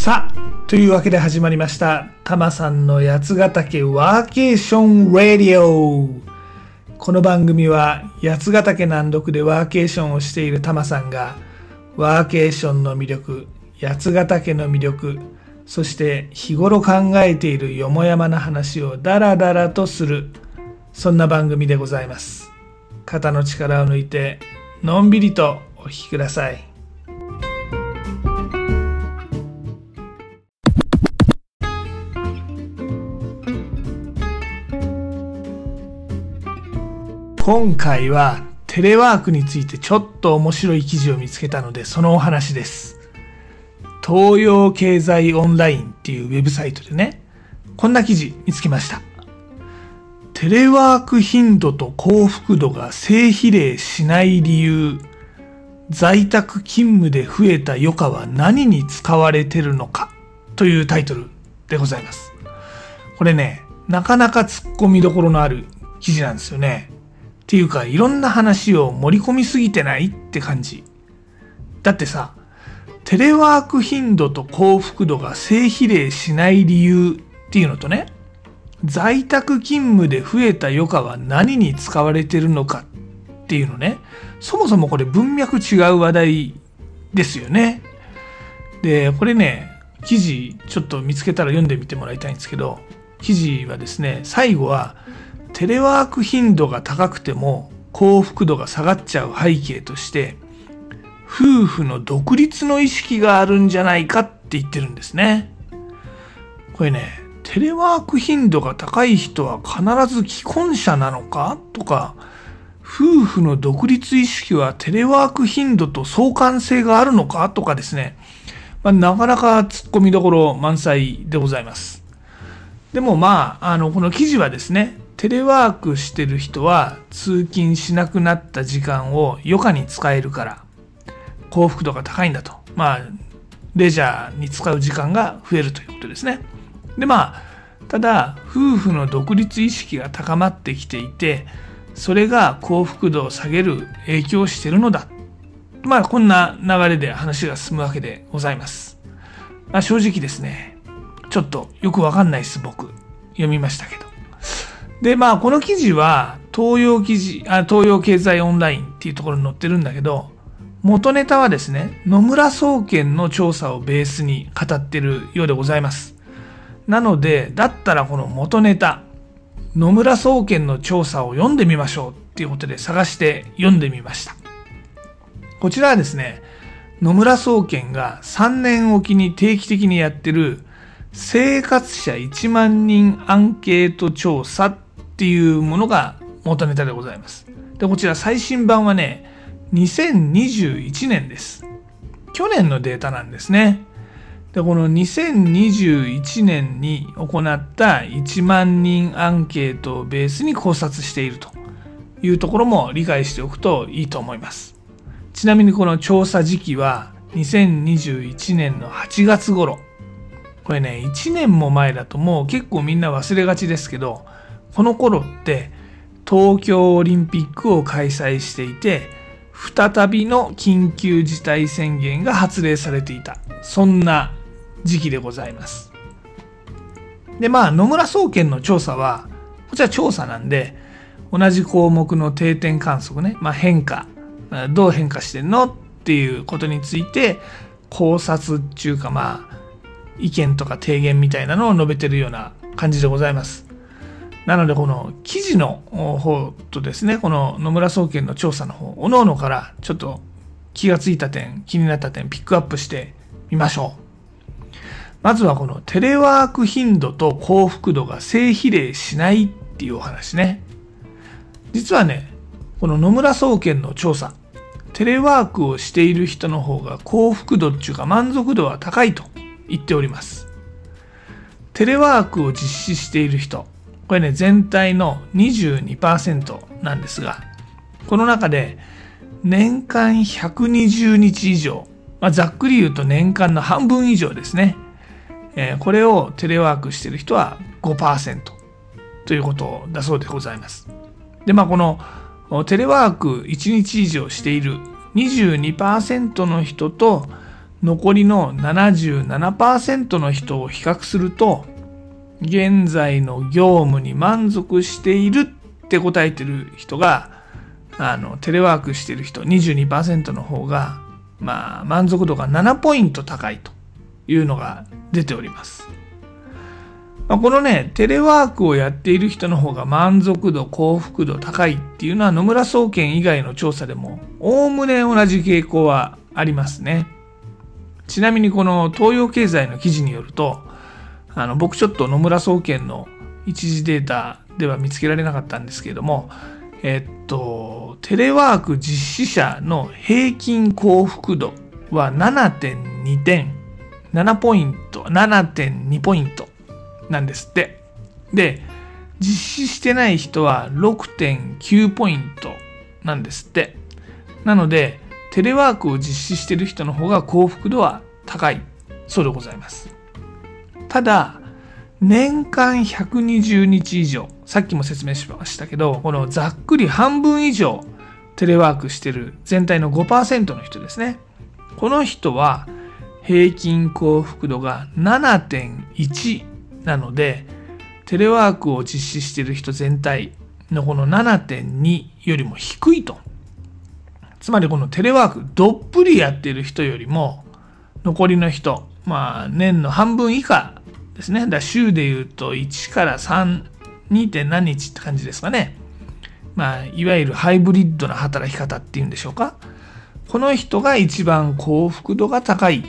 さあ、というわけで始まりました。タマさんの八ヶ岳ワーケーションラディオ。この番組は八ヶ岳南麓でワーケーションをしているタマさんがワーケーションの魅力、八ヶ岳の魅力、そして日頃考えているよもやまな話をダラダラとする、そんな番組でございます。肩の力を抜いてのんびりとお聞きください。今回はテレワークについてちょっと面白い記事を見つけたのでそのお話です。東洋経済オンラインっていうウェブサイトでね、こんな記事見つけました。テレワーク頻度と幸福度が正比例しない理由、在宅勤務で増えた余暇は何に使われてるのかというタイトルでございます。これね、なかなか突っ込みどころのある記事なんですよね。っていうか、いろんな話を盛り込みすぎてないって感じ。だってさ、テレワーク頻度と幸福度が正比例しない理由っていうのとね、在宅勤務で増えた余暇は何に使われてるのかっていうのね、そもそもこれ文脈違う話題ですよね。で、これね、記事ちょっと見つけたら読んでみてもらいたいんですけど、記事はですね、最後は、テレワーク頻度が高くても幸福度が下がっちゃう背景として夫婦の独立の意識があるんじゃないかって言ってるんですね。これね、テレワーク頻度が高い人は必ず既婚者なのか？とか、夫婦の独立意識はテレワーク頻度と相関性があるのか？とかですね、まあ、なかなか突っ込みどころ満載でございます。でもまあ、あの、この記事はですね、テレワークしてる人は通勤しなくなった時間を余暇に使えるから幸福度が高いんだと。まあ、レジャーに使う時間が増えるということですね。でまあ、ただ、夫婦の独立意識が高まってきていて、それが幸福度を下げる影響をしてるのだ。まあ、こんな流れで話が進むわけでございます。まあ、正直ですね、ちょっとよくわかんないです、僕。読みましたけど。で、まあ、この記事は、東洋記事、あ、東洋経済オンラインっていうところに載ってるんだけど、元ネタはですね、野村総研の調査をベースに語ってるようでございます。なので、だったらこの元ネタ、野村総研の調査を読んでみましょうっていうことで探して読んでみました。こちらはですね、野村総研が3年おきに定期的にやってる生活者1万人アンケート調査っていうものが元ネタでございます。で、こちら最新版はね、2021年です。去年のデータなんですね。で、この2021年に行った1万人アンケートをベースに考察しているというところも理解しておくといいと思います。ちなみにこの調査時期は2021年の8月頃。これね、1年も前だともう結構みんな忘れがちですけど、この頃って東京オリンピックを開催していて、再びの緊急事態宣言が発令されていた。そんな時期でございます。で、まあ、野村総研の調査は、こちら調査なんで、同じ項目の定点観測ね、まあ、変化、どう変化してんのっていうことについて、考察っていうか、まあ、意見とか提言みたいなのを述べてるような感じでございます。なので、この記事の方とですね、この野村総研の調査の方、おのおのからちょっと気がついた点、気になった点、ピックアップしてみましょう。まずはこのテレワーク頻度と幸福度が正比例しないっていうお話ね。実はね、この野村総研の調査、テレワークをしている人の方が幸福度っていうか満足度は高いと言っております。テレワークを実施している人、これね、全体の22%なんですが、この中で年間120日以上、まあ、ざっくり言うと年間の半分以上ですね。えー、これをテレワークしている人は5%ということだそうでございます。で、まあこのテレワーク1日以上している22%の人と残りの77%の人を比較すると、現在の業務に満足しているって答えてる人が、あの、テレワークしてる人22%の方が、まあ、満足度が7ポイント高いというのが出ております。まあ、このね、テレワークをやっている人の方が満足度、幸福度高いっていうのは野村総研以外の調査でも、おおむね同じ傾向はありますね。ちなみにこの東洋経済の記事によると、あの僕ちょっと野村総研の一時データでは見つけられなかったんですけれども、えっと、テレワーク実施者の平均幸福度は7.2点、7ポイント、7.2ポイントなんですって。で、実施してない人は6.9ポイントなんですって。なので、テレワークを実施してる人の方が幸福度は高いそうでございます。ただ、年間120日以上、さっきも説明しましたけど、このざっくり半分以上テレワークしてる全体の5%の人ですね。この人は平均幸福度が7.1なので、テレワークを実施してる人全体のこの7.2よりも低いとつまりこのテレワークどっぷりやってる人よりも残りの人、まあ年の半分以下ですね。だ週で言うと1から3、2. 点何日って感じですかね。まあ、いわゆるハイブリッドな働き方っていうんでしょうか。この人が一番幸福度が高いっ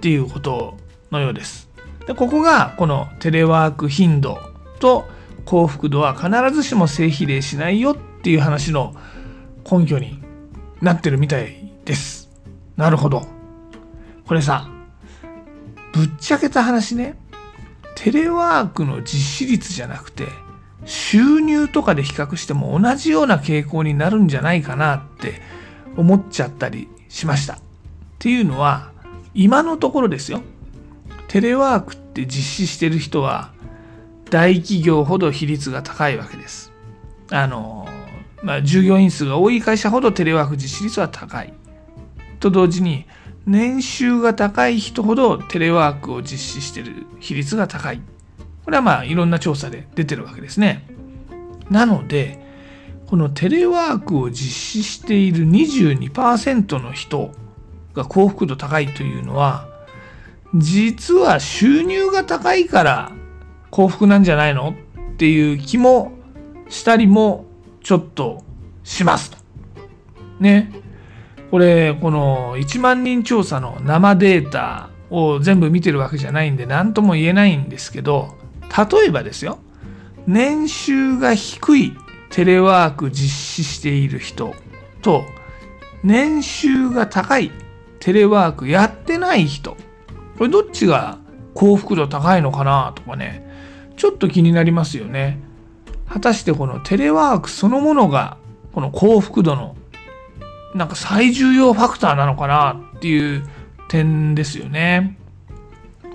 ていうことのようです。でここがこのテレワーク頻度と幸福度は必ずしも正比例しないよっていう話の根拠になってるみたいです。なるほど。これさ、ぶっちゃけた話ね、テレワークの実施率じゃなくて、収入とかで比較しても同じような傾向になるんじゃないかなって思っちゃったりしました。っていうのは、今のところですよ。テレワークって実施してる人は、大企業ほど比率が高いわけです。あの、まあ、従業員数が多い会社ほどテレワーク実施率は高い。と同時に、年収が高い人ほどテレワークを実施している比率が高い。これはまあいろんな調査で出てるわけですね。なので、このテレワークを実施している22%の人が幸福度高いというのは、実は収入が高いから幸福なんじゃないのっていう気もしたりもちょっとしますと。ね。これ、この1万人調査の生データを全部見てるわけじゃないんで何とも言えないんですけど、例えばですよ、年収が低いテレワーク実施している人と、年収が高いテレワークやってない人、これどっちが幸福度高いのかなとかね、ちょっと気になりますよね。果たしてこのテレワークそのものがこの幸福度のなんか最重要ファクターなのかなっていう点ですよね。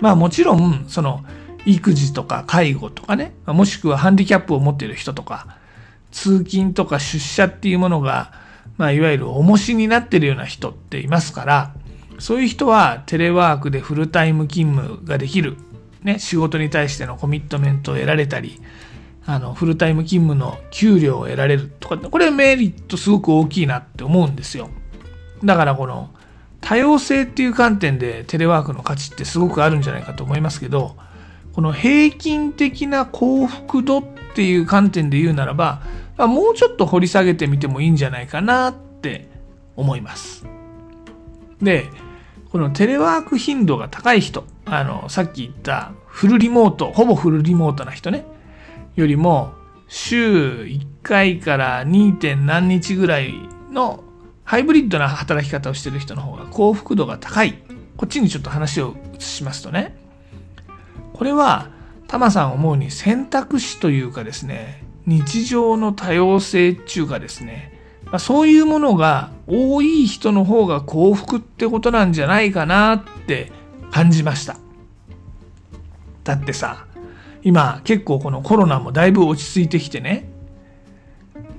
まあもちろんその育児とか介護とかね。もしくはハンディキャップを持っている人とか。通勤とか出社っていうものが、まあ、いわゆる重しになってるような人っていますから。そういう人はテレワークでフルタイム勤務ができる、ね、仕事に対してのコミットメントを得られたり。あの、フルタイム勤務の給料を得られるとか、これメリットすごく大きいなって思うんですよ。だからこの、多様性っていう観点でテレワークの価値ってすごくあるんじゃないかと思いますけど、この平均的な幸福度っていう観点で言うならば、もうちょっと掘り下げてみてもいいんじゃないかなって思います。で、このテレワーク頻度が高い人、あの、さっき言ったフルリモート、ほぼフルリモートな人ね。よりも週1回から 2. 点何日ぐらいのハイブリッドな働き方をしてる人の方が幸福度が高い。こっちにちょっと話を移しますとね。これは、タマさん思うに選択肢というかですね、日常の多様性っていうかですね、まあ、そういうものが多い人の方が幸福ってことなんじゃないかなって感じました。だってさ、今結構このコロナもだいぶ落ち着いてきてね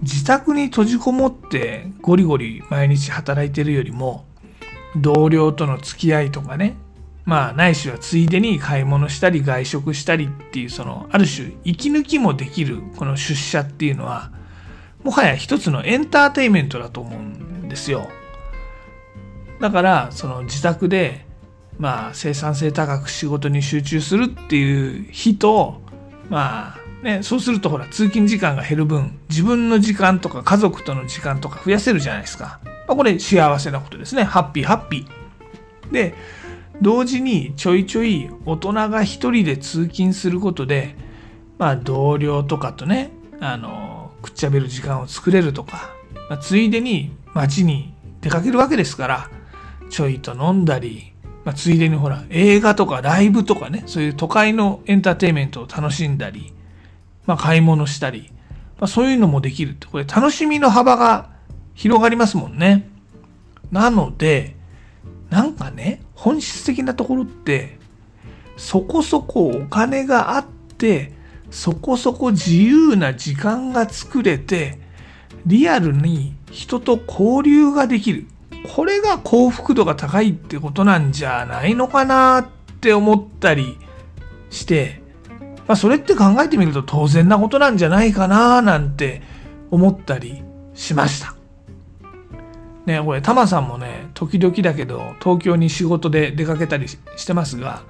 自宅に閉じこもってゴリゴリ毎日働いてるよりも同僚との付き合いとかね、まあ、ないしはついでに買い物したり外食したりっていう、その、ある種、息抜きもできる、この出社っていうのは、もはや一つのエンターテインメントだと思うんですよ。だから、その自宅で、まあ、生産性高く仕事に集中するっていう日と、まあ、ね、そうするとほら、通勤時間が減る分、自分の時間とか家族との時間とか増やせるじゃないですか。まあ、これ幸せなことですね。ハッピーハッピー。で、同時にちょいちょい大人が一人で通勤することで、まあ同僚とかとね、あの、くっちゃべる時間を作れるとか、まあ、ついでに街に出かけるわけですから、ちょいと飲んだり、まあ、ついでにほら、映画とかライブとかね、そういう都会のエンターテインメントを楽しんだり、まあ、買い物したり、まあ、そういうのもできるって、これ楽しみの幅が広がりますもんね。なので、なんかね、本質的なところって、そこそこお金があって、そこそこ自由な時間が作れて、リアルに人と交流ができる。これが幸福度が高いってことなんじゃないのかなって思ったりして、まあそれって考えてみると当然なことなんじゃないかななんて思ったりしました。ね、これ、タマさんもね、時々だけど、東京に仕事で出かけたりしてますが、や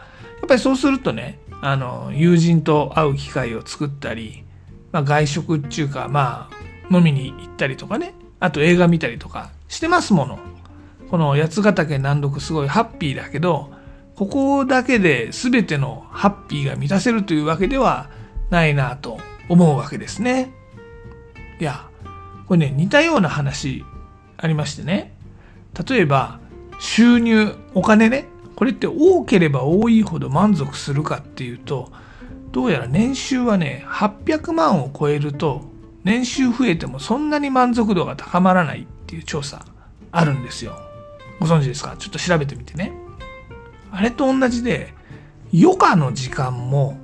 っぱりそうするとね、あの、友人と会う機会を作ったり、まあ、外食っていうか、まあ、飲みに行ったりとかね、あと映画見たりとかしてますもの。この八ヶ岳南読すごいハッピーだけど、ここだけで全てのハッピーが満たせるというわけではないなと思うわけですね。いや、これね、似たような話ありましてね。例えば、収入、お金ね。これって多ければ多いほど満足するかっていうと、どうやら年収はね、800万を超えると、年収増えてもそんなに満足度が高まらないっていう調査あるんですよ。ご存知ですか？ちょっと調べてみてね。あれと同じで、余暇の時間も、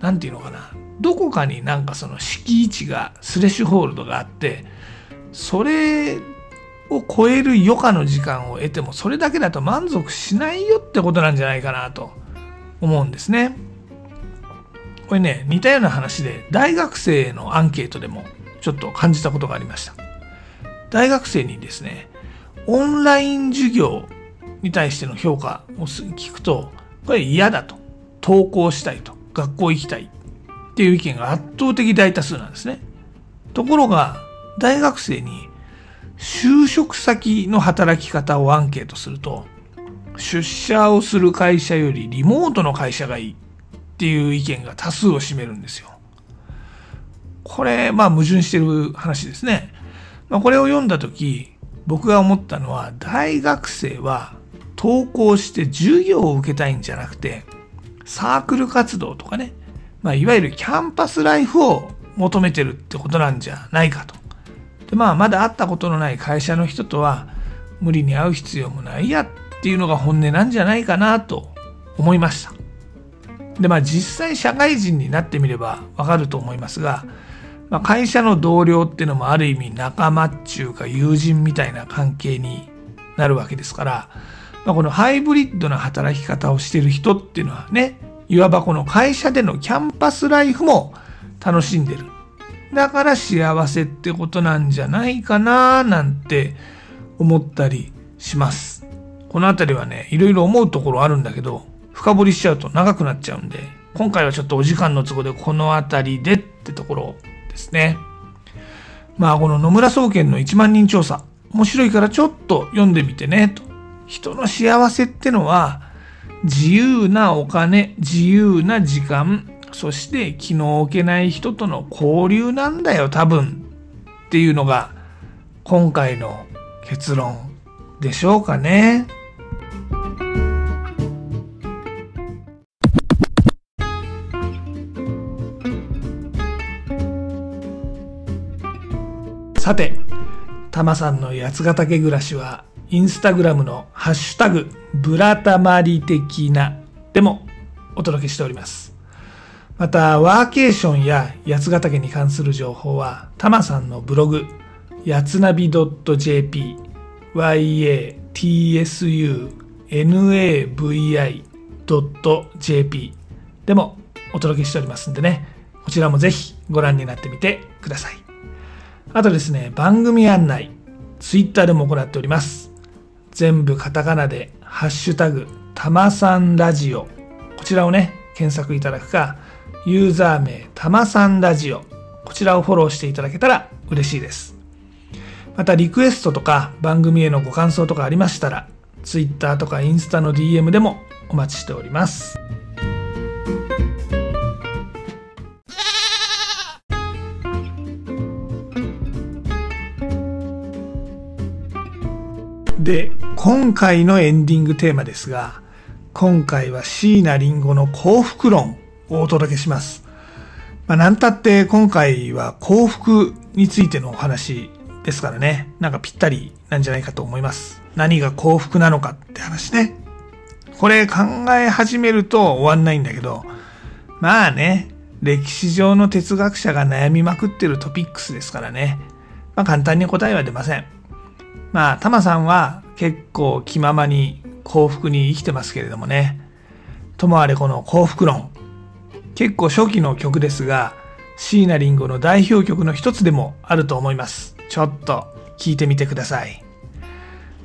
なんていうのかな。どこかになんかその敷地が、スレッシュホールドがあって、それを超える余暇の時間を得てもそれだけだと満足しないよってことなんじゃないかなと思うんですね。これね、似たような話で大学生のアンケートでもちょっと感じたことがありました。大学生にですね、オンライン授業に対しての評価を聞くと、これ嫌だと。登校したいと。学校行きたいっていう意見が圧倒的大多数なんですね。ところが、大学生に就職先の働き方をアンケートすると、出社をする会社よりリモートの会社がいいっていう意見が多数を占めるんですよ。これ、まあ矛盾してる話ですね。まあ、これを読んだとき、僕が思ったのは、大学生は登校して授業を受けたいんじゃなくて、サークル活動とかね、まあ、いわゆるキャンパスライフを求めてるってことなんじゃないかと。でまあまだ会ったことのない会社の人とは無理に会う必要もないやっていうのが本音なんじゃないかなと思いましたでまあ実際社会人になってみればわかると思いますが、まあ、会社の同僚っていうのもある意味仲間っちゅうか友人みたいな関係になるわけですから、まあ、このハイブリッドな働き方をしてる人っていうのはねいわばこの会社でのキャンパスライフも楽しんでるだから幸せってことなんじゃないかななんて思ったりします。このあたりはね、いろいろ思うところあるんだけど、深掘りしちゃうと長くなっちゃうんで、今回はちょっとお時間の都合でこのあたりでってところをですね。まあこの野村総研の1万人調査、面白いからちょっと読んでみてね、と。人の幸せってのは、自由なお金、自由な時間、そして気の置けない人との交流なんだよ多分っていうのが今回の結論でしょうかね。さて、タマさんの八ヶ岳暮らしは、インスタグラムのハッシュタグ、ブラタマリ的なでもお届けしております。また、ワーケーションや八ヶ岳に関する情報は、タマさんのブログ、やつなび .jp、yatsunabi tsunavi.jp でもお届けしておりますんでね、こちらもぜひご覧になってみてください。あとですね、番組案内、ツイッターでも行っております。全部カタカナで、ハッシュタグ、たまさんラジオ。こちらをね、検索いただくか、ユーザー名、たまさんラジオ。こちらをフォローしていただけたら嬉しいです。また、リクエストとか番組へのご感想とかありましたら、ツイッターとかインスタの DM でもお待ちしております。で、今回のエンディングテーマですが、今回は椎名林檎の幸福論をお届けします。まあ、なんたって今回は幸福についてのお話ですからね、なんかぴったりなんじゃないかと思います。何が幸福なのかって話ね。これ考え始めると終わんないんだけど、まあね、歴史上の哲学者が悩みまくってるトピックスですからね。まあ簡単に答えは出ません。まあ、タマさんは結構気ままに幸福に生きてますけれどもね。ともあれこの幸福論。結構初期の曲ですが、椎名林檎の代表曲の一つでもあると思います。ちょっと聞いてみてください。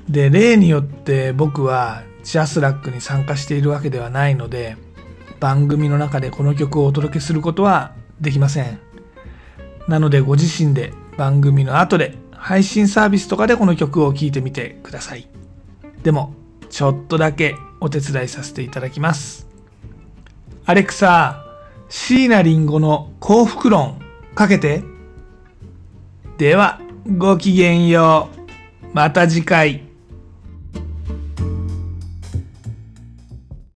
で、例によって僕はジャスラックに参加しているわけではないので、番組の中でこの曲をお届けすることはできません。なのでご自身で番組の後で配信サービスとかでこの曲を聴いてみてください。でも、ちょっとだけお手伝いさせていただきます。アレクサ、椎名林檎の幸福論かけて。では、ごきげんよう。また次回。